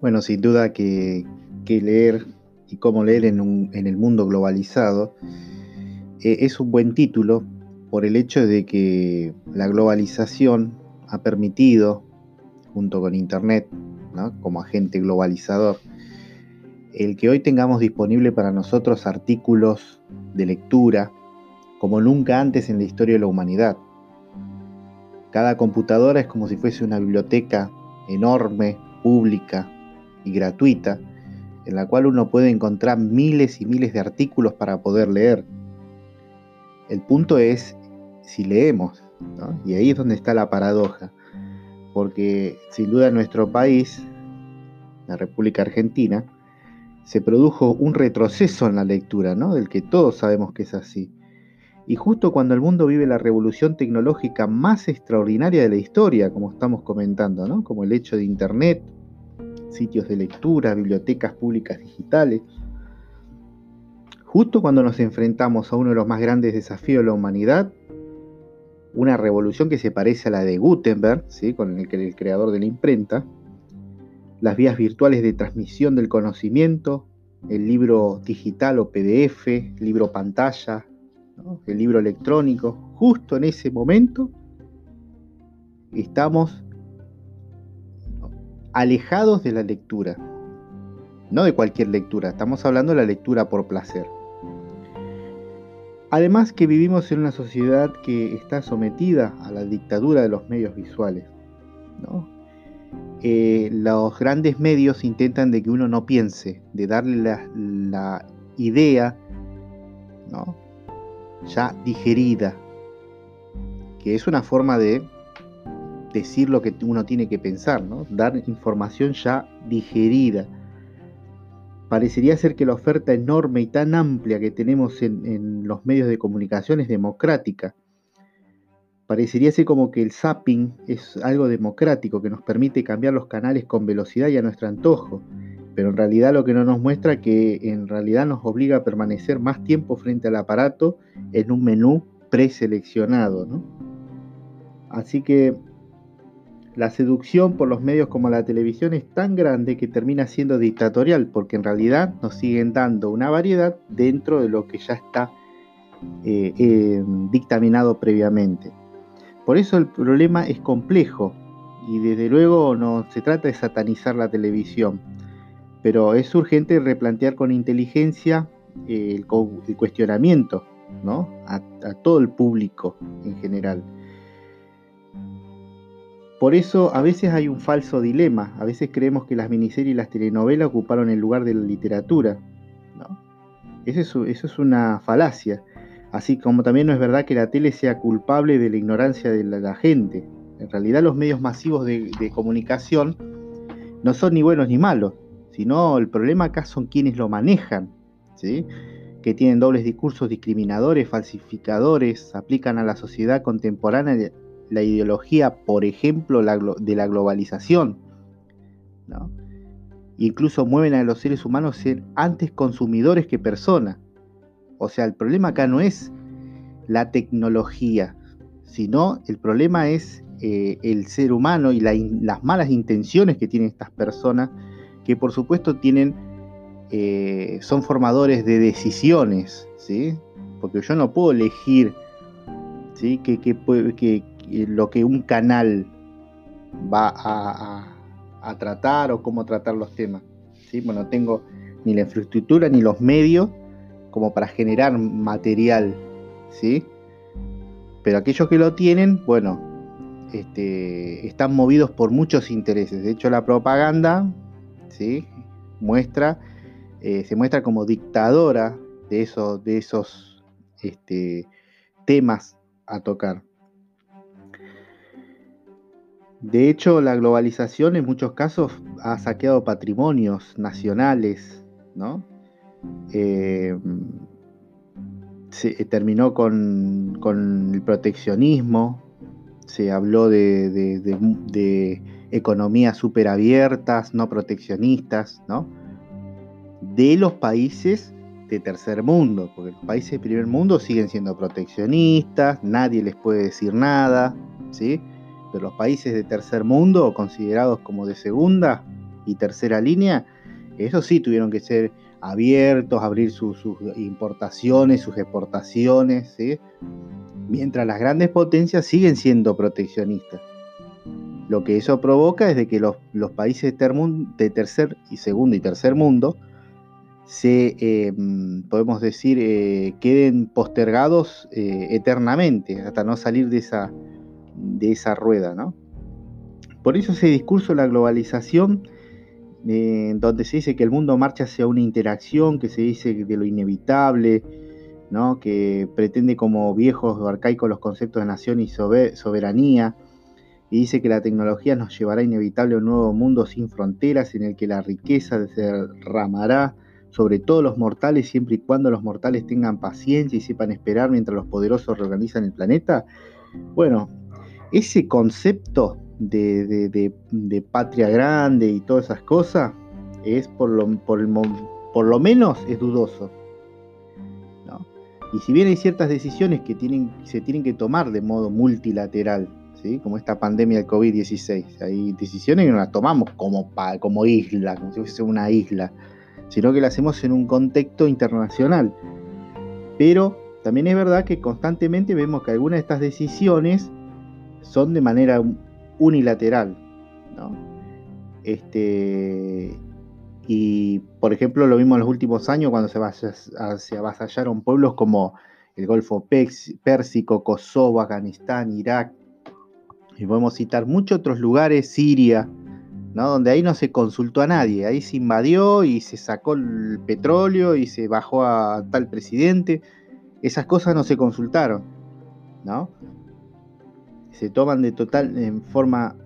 Bueno, sin duda que, leer y cómo leer en, el mundo globalizado eh, es un buen título por el hecho de que la globalización ha permitido, junto con Internet, como agente globalizador, el que hoy tengamos disponible para nosotros artículos de lectura como nunca antes en la historia de la humanidad. Cada computadora es como si fuese una biblioteca enorme, pública, y gratuita, en la cual uno puede encontrar miles y miles de artículos para poder leer. El punto es si leemos, y ahí es donde está la paradoja, porque sin duda en nuestro país, la República Argentina, se produjo un retroceso en la lectura, ¿no? del que todos sabemos que es así. Y justo cuando el mundo vive la revolución tecnológica más extraordinaria de la historia, como estamos comentando, ¿no? como el hecho de Internet, sitios de lectura, bibliotecas públicas digitales. Justo cuando nos enfrentamos a uno de los más grandes desafíos de la humanidad, una revolución que se parece a la de Gutenberg, ¿sí? con el, el creador de la imprenta, las vías virtuales de transmisión del conocimiento, el libro digital o PDF, libro pantalla, el libro electrónico, justo en ese momento estamos alejados de la lectura. No de cualquier lectura, estamos hablando de la lectura por placer. Además que vivimos en una sociedad que está sometida a la dictadura de los medios visuales. Eh, los grandes medios intentan de que uno no piense, de darle la, idea ya digerida, que es una forma de decir lo que uno tiene que pensar, ¿no? dar información ya digerida. Parecería ser que la oferta enorme y tan amplia que tenemos en, los medios de comunicación es democrática. Parecería ser como que el zapping es algo democrático que nos permite cambiar los canales con velocidad y a nuestro antojo, pero en realidad lo que no nos muestra que en realidad nos obliga a permanecer más tiempo frente al aparato en un menú preseleccionado. ¿no? Así que la seducción por los medios como la televisión es tan grande que termina siendo dictatorial, porque en realidad nos siguen dando una variedad dentro de lo que ya está eh, eh, dictaminado previamente. Por eso el problema es complejo y desde luego no se trata de satanizar la televisión, pero es urgente replantear con inteligencia eh, el, cuestionamiento ¿no? a todo el público en general. Por eso a veces hay un falso dilema, a veces creemos que las miniseries y las telenovelas ocuparon el lugar de la literatura. Eso, es, una falacia, así como también no es verdad que la tele sea culpable de la ignorancia de la, gente. En realidad los medios masivos de, comunicación no son ni buenos ni malos, sino el problema acá son quienes lo manejan, que tienen dobles discursos discriminadores, falsificadores, aplican a la sociedad contemporánea la ideología, por ejemplo, de la globalización. Incluso mueven a los seres humanos a ser antes consumidores que personas. O sea, el problema acá no es la tecnología, sino el problema es eh, el ser humano y las malas intenciones que tienen estas personas, que por supuesto tienen, eh, son formadores de decisiones, ¿sí? porque yo no puedo elegir ¿sí? que, lo que un canal va a, tratar o cómo tratar los temas. ¿sí? Bueno, tengo ni la infraestructura ni los medios como para generar material, ¿sí? Pero aquellos que lo tienen, bueno, este, están movidos por muchos intereses. De hecho, la propaganda, ¿sí? Muestra, eh, se muestra como dictadora de esos, de esos este, temas a tocar. De hecho, la globalización en muchos casos ha saqueado patrimonios nacionales, ¿no? Eh, se terminó con, el proteccionismo, se habló de, de economías súper abiertas, no proteccionistas, ¿no? De los países de tercer mundo, porque los países de primer mundo siguen siendo proteccionistas, nadie les puede decir nada, ¿sí? Pero los países de tercer mundo, considerados como de segunda, y tercera línea, eso sí tuvieron que ser abiertos, abrir sus, importaciones, sus exportaciones, mientras las grandes potencias siguen siendo proteccionistas. Lo que eso provoca es de que los, países de tercer y segundo y tercer mundo se, em, podemos decir, eh, queden postergados eh, eternamente hasta no salir de esa, de esa rueda. ¿no? Por eso ese discurso de la globalización, eh, donde se dice que el mundo marcha hacia una interacción, que se dice de lo inevitable, ¿no? que pretende como viejos o arcaicos los conceptos de nación y soberanía, y dice que la tecnología nos llevará inevitable a un nuevo mundo sin fronteras en el que la riqueza se derramará sobre todos los mortales siempre y cuando los mortales tengan paciencia y sepan esperar mientras los poderosos reorganizan el planeta. Bueno, ese concepto de, patria grande y todas esas cosas es por lo, por, por lo menos es dudoso. Y si bien hay ciertas decisiones que tienen, se tienen que tomar de modo multilateral, como esta pandemia del COVID-16. Hay decisiones que no las tomamos como, como isla, como si fuese una isla, sino que las hacemos en un contexto internacional. Pero también es verdad que constantemente vemos que algunas de estas decisiones son de manera unilateral. Este, y por ejemplo, lo vimos en los últimos años cuando se, se avasallaron pueblos como el Golfo Pérsico, Kosovo, Afganistán, Irak, y podemos citar muchos otros lugares, Siria, ¿no? donde ahí no se consultó a nadie, ahí se invadió y se sacó el petróleo y se bajó a tal presidente. Esas cosas no se consultaron, ¿no? Se toman de total en forma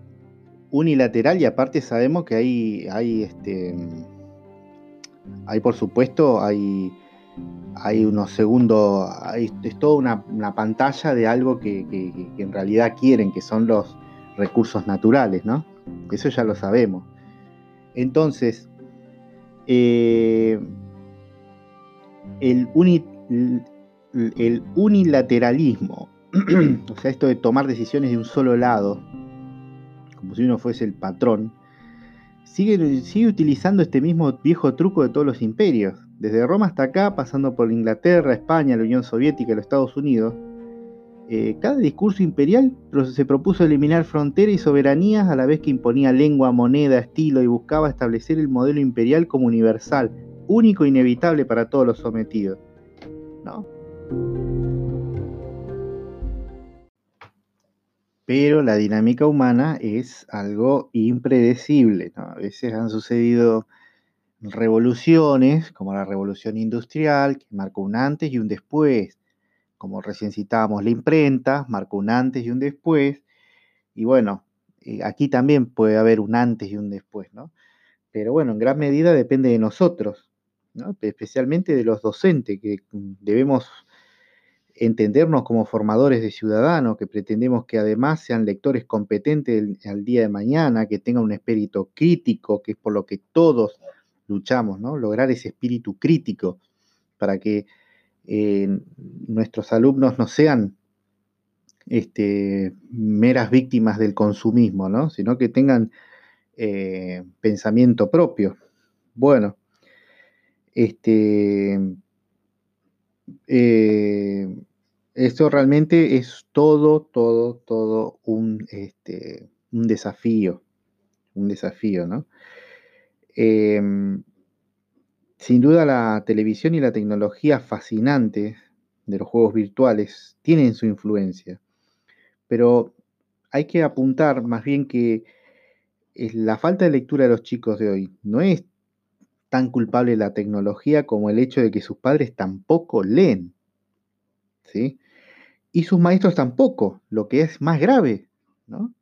unilateral y aparte sabemos que hay, hay este, hay por supuesto, hay hay unos segundos, es toda una, pantalla de algo que, en realidad quieren, que son los recursos naturales, ¿no? Eso ya lo sabemos. Entonces, eh, el, el unilateralismo, o sea, esto de tomar decisiones de un solo lado, como si uno fuese el patrón, sigue, utilizando este mismo viejo truco de todos los imperios desde Roma hasta acá, pasando por Inglaterra, España, la Unión Soviética y los Estados Unidos, eh, cada discurso imperial se propuso eliminar fronteras y soberanías a la vez que imponía lengua, moneda, estilo y buscaba establecer el modelo imperial como universal, único e inevitable para todos los sometidos. Pero la dinámica humana es algo impredecible. A veces han sucedido revoluciones, como la revolución industrial, que marcó un antes y un después, como recién citábamos la imprenta, marcó un antes y un después, y bueno, eh, aquí también puede haber un antes y un después, ¿no? Pero bueno, en gran medida depende de nosotros, ¿no? especialmente de los docentes, que debemos entendernos como formadores de ciudadanos, que pretendemos que además sean lectores competentes al día de mañana, que tengan un espíritu crítico, que es por lo que todos luchamos, ¿no? Lograr ese espíritu crítico para que eh, nuestros alumnos no sean este, meras víctimas del consumismo, ¿no? Sino que tengan eh, pensamiento propio. Bueno, este, eh, esto realmente es todo, todo, todo un, este, un desafío, un desafío, ¿no? Em, sin duda la televisión y la tecnología fascinante de los juegos virtuales tienen su influencia, pero hay que apuntar más bien que la falta de lectura de los chicos de hoy no es tan culpable la tecnología como el hecho de que sus padres tampoco leen. ¿sí? Y sus maestros tampoco, lo que es más grave. ¿no?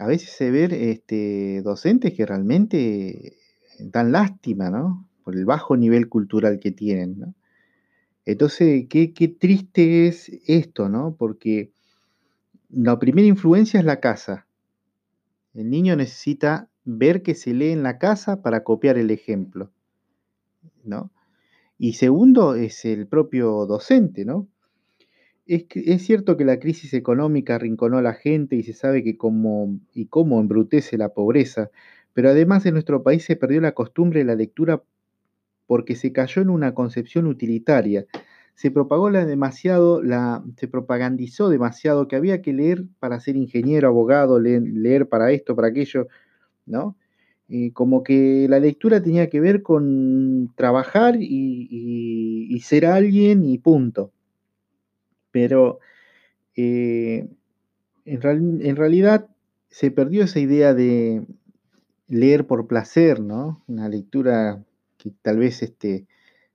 a veces se ven este, docentes que realmente dan lástima, ¿no? Por el bajo nivel cultural que tienen, ¿no? Entonces, qué, qué triste es esto, ¿no? Porque la primera influencia es la casa. El niño necesita ver que se lee en la casa para copiar el ejemplo, ¿no? Y segundo es el propio docente, ¿no? Es, cierto que la crisis económica arrinconó a la gente y se sabe que como y cómo embrutece la pobreza, Pero además en nuestro país se perdió la costumbre de la lectura porque se cayó en una concepción utilitaria. Se propagó la demasiado, se propagandizó demasiado que había que leer para ser ingeniero, abogado, leer, para esto, para aquello, ¿no? como que la lectura tenía que ver con trabajar y, ser alguien y punto. Pero eh, en, en, realidad se perdió esa idea de leer por placer, ¿no? Una lectura que tal vez este,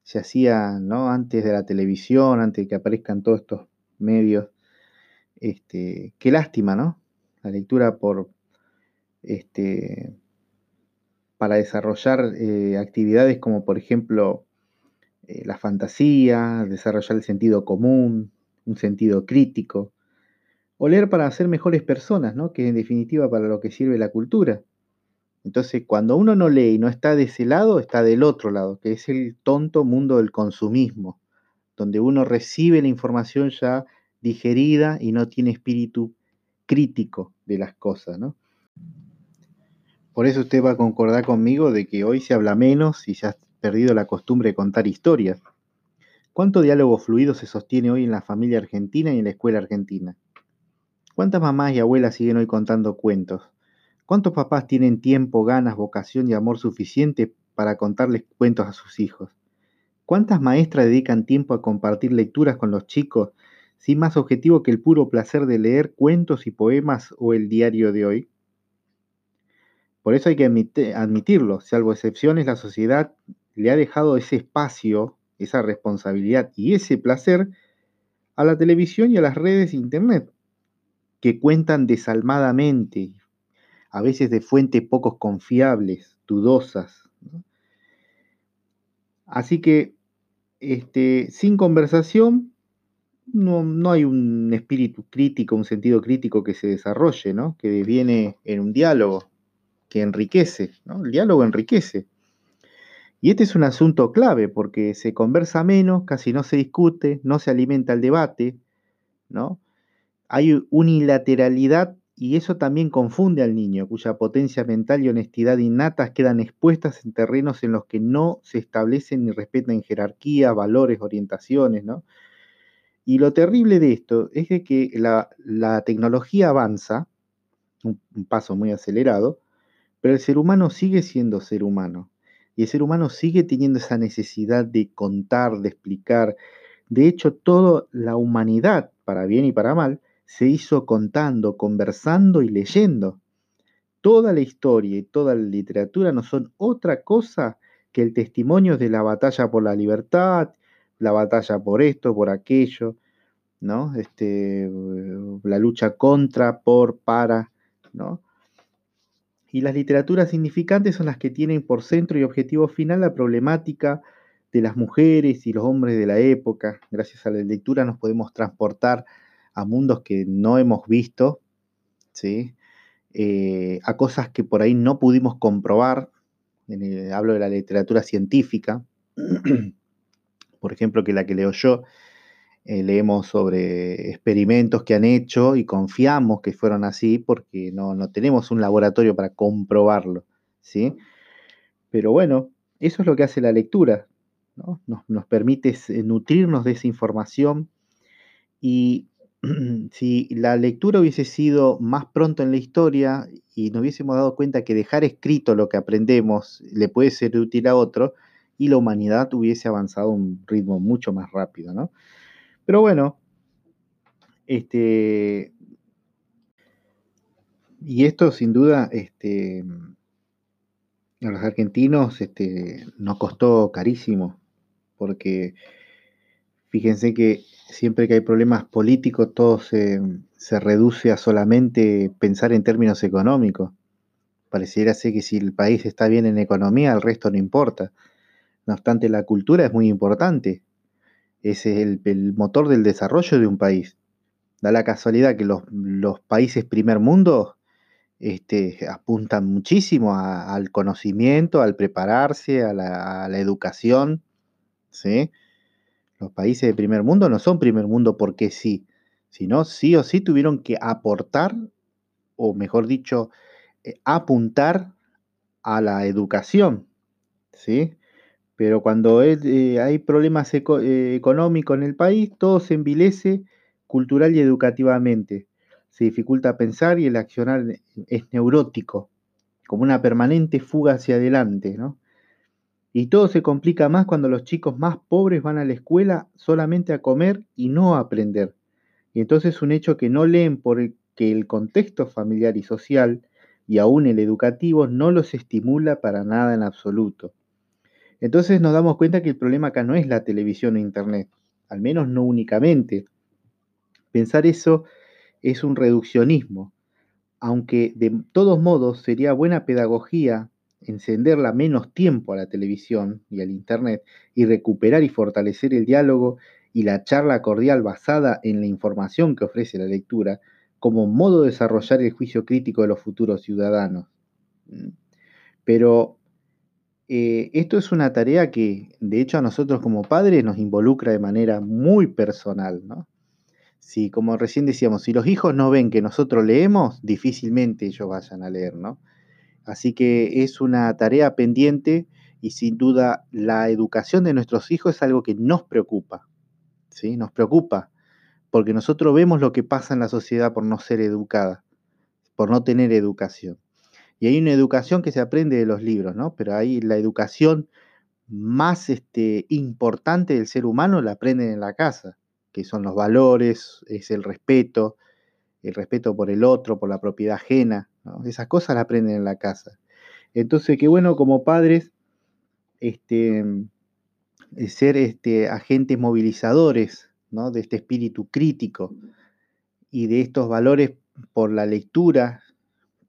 se hacía ¿no? antes de la televisión, antes de que aparezcan todos estos medios. Este, qué lástima, ¿no? La lectura por este, para desarrollar eh, actividades como por ejemplo eh, la fantasía, desarrollar el sentido común, un sentido crítico, o leer para ser mejores personas, ¿no? que en definitiva para lo que sirve la cultura. Entonces, cuando uno no lee y no está de ese lado, está del otro lado, que es el tonto mundo del consumismo, donde uno recibe la información ya digerida y no tiene espíritu crítico de las cosas, ¿no? Por eso usted va a concordar conmigo de que hoy se habla menos y se ha perdido la costumbre de contar historias. ¿Cuánto diálogo fluido se sostiene hoy en la familia argentina y en la escuela argentina? ¿Cuántas mamás y abuelas siguen hoy contando cuentos? ¿Cuántos papás tienen tiempo, ganas, vocación y amor suficiente para contarles cuentos a sus hijos? ¿Cuántas maestras dedican tiempo a compartir lecturas con los chicos sin más objetivo que el puro placer de leer cuentos y poemas o el diario de hoy? Por eso hay que admitirlo, salvo excepciones, la sociedad le ha dejado ese espacio, esa responsabilidad y ese placer a la televisión y a las redes de Internet, que cuentan desalmadamente a veces de fuentes poco confiables, dudosas. Así que este, sin conversación no, hay un espíritu crítico, un sentido crítico que se desarrolle, ¿no? que viene en un diálogo que enriquece, el diálogo enriquece. Y este es un asunto clave porque se conversa menos, casi no se discute, no se alimenta el debate, ¿no? Hay unilateralidad y eso también confunde al niño, cuya potencia mental y honestidad innatas quedan expuestas en terrenos en los que no se establecen ni respetan jerarquías, valores, orientaciones, ¿no? Y lo terrible de esto es que la, tecnología avanza, un, paso muy acelerado, pero el ser humano sigue siendo ser humano. Y el ser humano sigue teniendo esa necesidad de contar, de explicar. De hecho, toda la humanidad, para bien y para mal, se hizo contando, conversando y leyendo. Toda la historia y toda la literatura no son otra cosa que el testimonio de la batalla por la libertad, la batalla por esto, por aquello, ¿no? Este, la lucha contra, por, para, ¿no? Y las literaturas significantes son las que tienen por centro y objetivo final la problemática de las mujeres y los hombres de la época. Gracias a la lectura nos podemos transportar a mundos que no hemos visto, ¿sí? Eh, a cosas que por ahí no pudimos comprobar. hablo de la literatura científica, por ejemplo, que la que leo yo, eh, leemos sobre experimentos que han hecho y confiamos que fueron así porque no, tenemos un laboratorio para comprobarlo, ¿sí? Pero bueno, eso es lo que hace la lectura, ¿no? Nos, nos permite nutrirnos de esa información y si la lectura hubiese sido más pronto en la historia y nos hubiésemos dado cuenta que dejar escrito lo que aprendemos le puede ser útil a otro, y la humanidad hubiese avanzado a un ritmo mucho más rápido, ¿no? Pero bueno, este, y esto sin duda, este, a los argentinos este, nos costó carísimo, porque fíjense que siempre que hay problemas políticos, todo se, reduce a solamente pensar en términos económicos. Pareciera ser que si el país está bien en economía, el resto no importa. No obstante, la cultura es muy importante. Es el, motor del desarrollo de un país. Da la casualidad que los, países primer mundo este, apuntan muchísimo al conocimiento, al prepararse, a la, a la educación. ¿sí? Los países de primer mundo no son primer mundo porque sí, sino sí o sí tuvieron que aportar, o mejor dicho, eh, apuntar a la educación, ¿sí? Pero cuando eh, hay problemas eh, económicos en el país, todo se envilece cultural y educativamente. Se dificulta pensar y el accionar es neurótico, como una permanente fuga hacia adelante, ¿no? Y todo se complica más cuando los chicos más pobres van a la escuela solamente a comer y no a aprender. Y entonces es un hecho que no leen porque el contexto familiar y social, y aún el educativo, no los estimula para nada en absoluto. Entonces nos damos cuenta que el problema acá no es la televisión o internet, al menos no únicamente. Pensar eso es un reduccionismo, aunque de todos modos sería buena pedagogía encenderla menos tiempo a la televisión y al internet y recuperar y fortalecer el diálogo y la charla cordial basada en la información que ofrece la lectura como modo de desarrollar el juicio crítico de los futuros ciudadanos. Pero eh, esto es una tarea que, de hecho, a nosotros como padres nos involucra de manera muy personal, ¿no? Si, como recién decíamos, si los hijos no ven que nosotros leemos, difícilmente ellos vayan a leer, ¿no? Así que es una tarea pendiente y sin duda la educación de nuestros hijos es algo que nos preocupa, ¿sí? Nos preocupa, porque nosotros vemos lo que pasa en la sociedad por no ser educada, por no tener educación. Y hay una educación que se aprende de los libros, ¿no? Pero hay la educación más este, importante del ser humano la aprenden en la casa, que son los valores, es el respeto, el respeto por el otro, por la propiedad ajena, esas cosas las aprenden en la casa. Entonces, qué bueno como padres este, eh, ser este, agentes movilizadores ¿no? de este espíritu crítico y de estos valores por la lectura,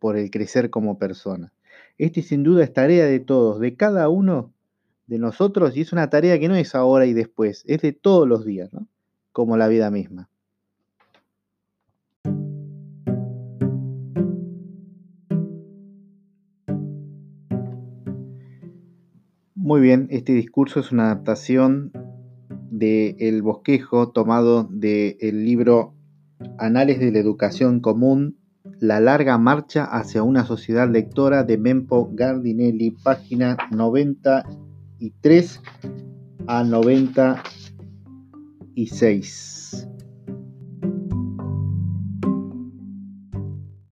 por el crecer como persona. Este sin duda es tarea de todos, de cada uno de nosotros, y es una tarea que no es ahora y después, es de todos los días, ¿no? como la vida misma. Muy bien, este discurso es una adaptación de El Bosquejo tomado del libro Anales de la Educación Común la larga marcha hacia una sociedad lectora de Mempo Gardinelli, página 93 a 96.